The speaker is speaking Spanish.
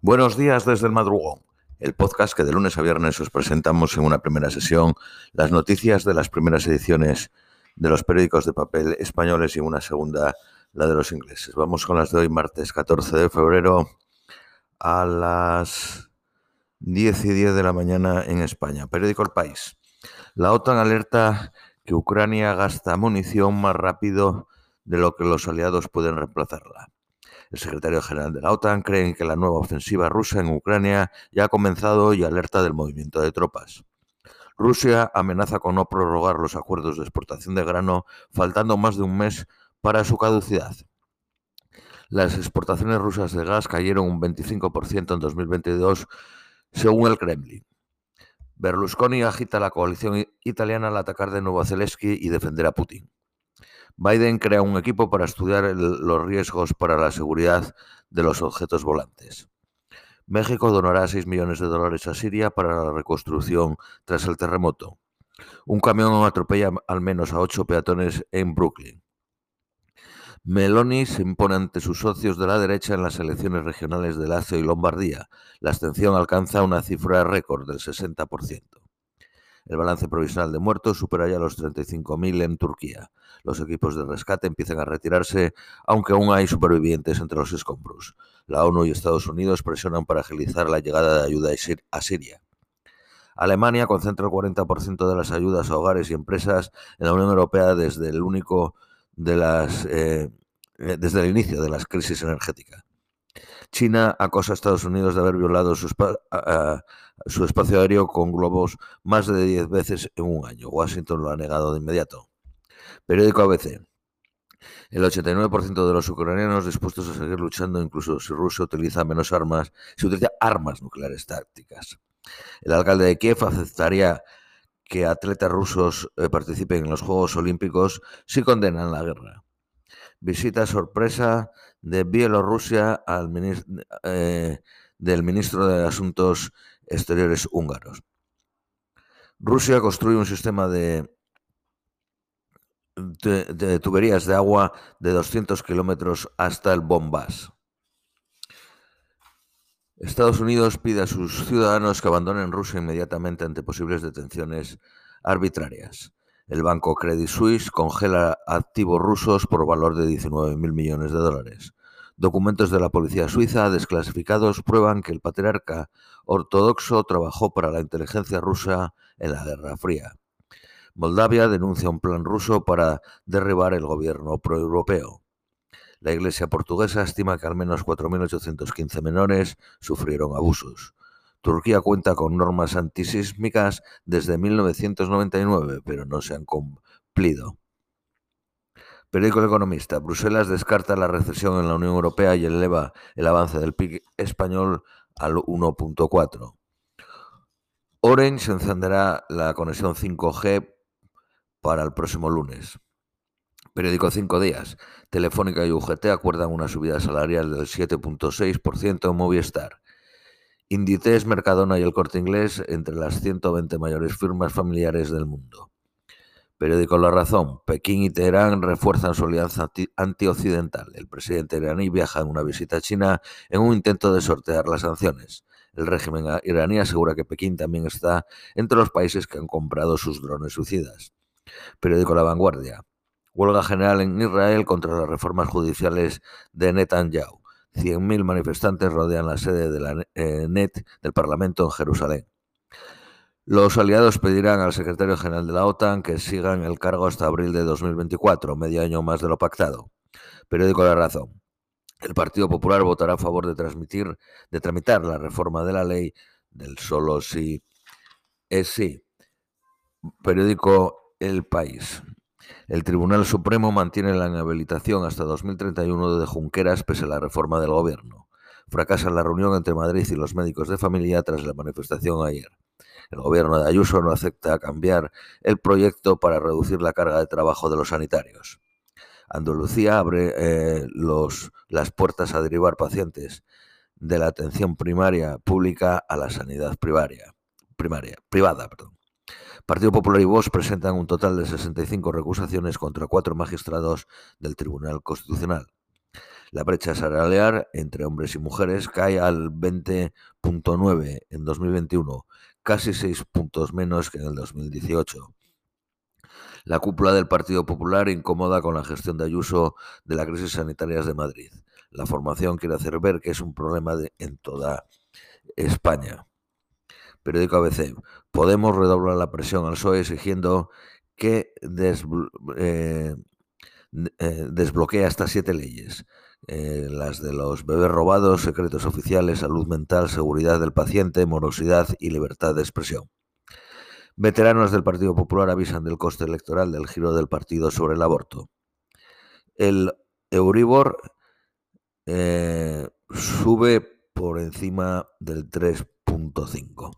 Buenos días desde el madrugón, el podcast que de lunes a viernes os presentamos en una primera sesión las noticias de las primeras ediciones de los periódicos de papel españoles y una segunda la de los ingleses. Vamos con las de hoy, martes 14 de febrero a las 10 y 10 de la mañana en España. Periódico El País. La OTAN alerta que Ucrania gasta munición más rápido de lo que los aliados pueden reemplazarla. El secretario general de la OTAN cree que la nueva ofensiva rusa en Ucrania ya ha comenzado y alerta del movimiento de tropas. Rusia amenaza con no prorrogar los acuerdos de exportación de grano faltando más de un mes para su caducidad. Las exportaciones rusas de gas cayeron un 25% en 2022, según el Kremlin. Berlusconi agita la coalición italiana al atacar de nuevo a Zelensky y defender a Putin. Biden crea un equipo para estudiar los riesgos para la seguridad de los objetos volantes. México donará 6 millones de dólares a Siria para la reconstrucción tras el terremoto. Un camión atropella al menos a ocho peatones en Brooklyn. Meloni se impone ante sus socios de la derecha en las elecciones regionales de Lazio y Lombardía. La abstención alcanza una cifra récord del 60%. El balance provisional de muertos supera ya los 35.000 en Turquía. Los equipos de rescate empiezan a retirarse, aunque aún hay supervivientes entre los escombros. La ONU y Estados Unidos presionan para agilizar la llegada de ayuda a Siria. Alemania concentra el 40% de las ayudas a hogares y empresas en la Unión Europea desde el único de las eh, desde el inicio de la crisis energética. China acosa a Estados Unidos de haber violado su, su espacio aéreo con globos más de 10 veces en un año. Washington lo ha negado de inmediato. Periódico ABC. El 89% de los ucranianos dispuestos a seguir luchando, incluso si Rusia utiliza menos armas, si utiliza armas nucleares tácticas. El alcalde de Kiev aceptaría que atletas rusos eh, participen en los Juegos Olímpicos si condenan la guerra. Visita sorpresa de Bielorrusia eh, del ministro de Asuntos Exteriores húngaros. Rusia construye un sistema de, de, tuberías de agua de 200 kilómetros hasta el Bombas. Estados Unidos pide a sus ciudadanos que abandonen Rusia inmediatamente ante posibles detenciones arbitrarias. El banco Credit Suisse congela activos rusos por valor de 19.000 millones de dólares. Documentos de la policía suiza desclasificados prueban que el patriarca ortodoxo trabajó para la inteligencia rusa en la Guerra Fría. Moldavia denuncia un plan ruso para derribar el gobierno proeuropeo. La Iglesia portuguesa estima que al menos 4.815 menores sufrieron abusos. Turquía cuenta con normas antisísmicas desde 1999, pero no se han cumplido. Periódico Economista. Bruselas descarta la recesión en la Unión Europea y eleva el avance del PIB español al 1.4. Orange encenderá la conexión 5G para el próximo lunes. Periódico Cinco Días. Telefónica y UGT acuerdan una subida salarial del 7.6% en Movistar. Inditex, Mercadona y el Corte Inglés entre las 120 mayores firmas familiares del mundo. Periódico La Razón. Pekín y Teherán refuerzan su alianza antioccidental. El presidente iraní viaja en una visita a China en un intento de sortear las sanciones. El régimen iraní asegura que Pekín también está entre los países que han comprado sus drones suicidas. Periódico La Vanguardia. Huelga general en Israel contra las reformas judiciales de Netanyahu. 100.000 manifestantes rodean la sede de la eh, NET del Parlamento en Jerusalén. Los aliados pedirán al secretario general de la OTAN que siga en el cargo hasta abril de 2024, medio año más de lo pactado. Periódico La Razón. El Partido Popular votará a favor de transmitir, de tramitar la reforma de la ley del solo sí es sí. Periódico El País. El Tribunal Supremo mantiene la inhabilitación hasta 2031 de Junqueras pese a la reforma del gobierno. Fracasa la reunión entre Madrid y los médicos de familia tras la manifestación ayer. El gobierno de Ayuso no acepta cambiar el proyecto para reducir la carga de trabajo de los sanitarios. Andalucía abre eh, las puertas a derivar pacientes de la atención primaria pública a la sanidad primaria, primaria, privada. Partido Popular y Vox presentan un total de 65 recusaciones contra cuatro magistrados del Tribunal Constitucional. La brecha salarial entre hombres y mujeres cae al 20.9 en 2021, casi 6 puntos menos que en el 2018. La cúpula del Partido Popular incómoda con la gestión de Ayuso de la crisis sanitaria de Madrid. La formación quiere hacer ver que es un problema en toda España. Periódico ABC. Podemos redoblar la presión al PSOE exigiendo que eh, eh, desbloquee hasta siete leyes. Eh, las de los bebés robados, secretos oficiales, salud mental, seguridad del paciente, morosidad y libertad de expresión. Veteranos del Partido Popular avisan del coste electoral del giro del partido sobre el aborto. El Euribor sube por encima del 3.5.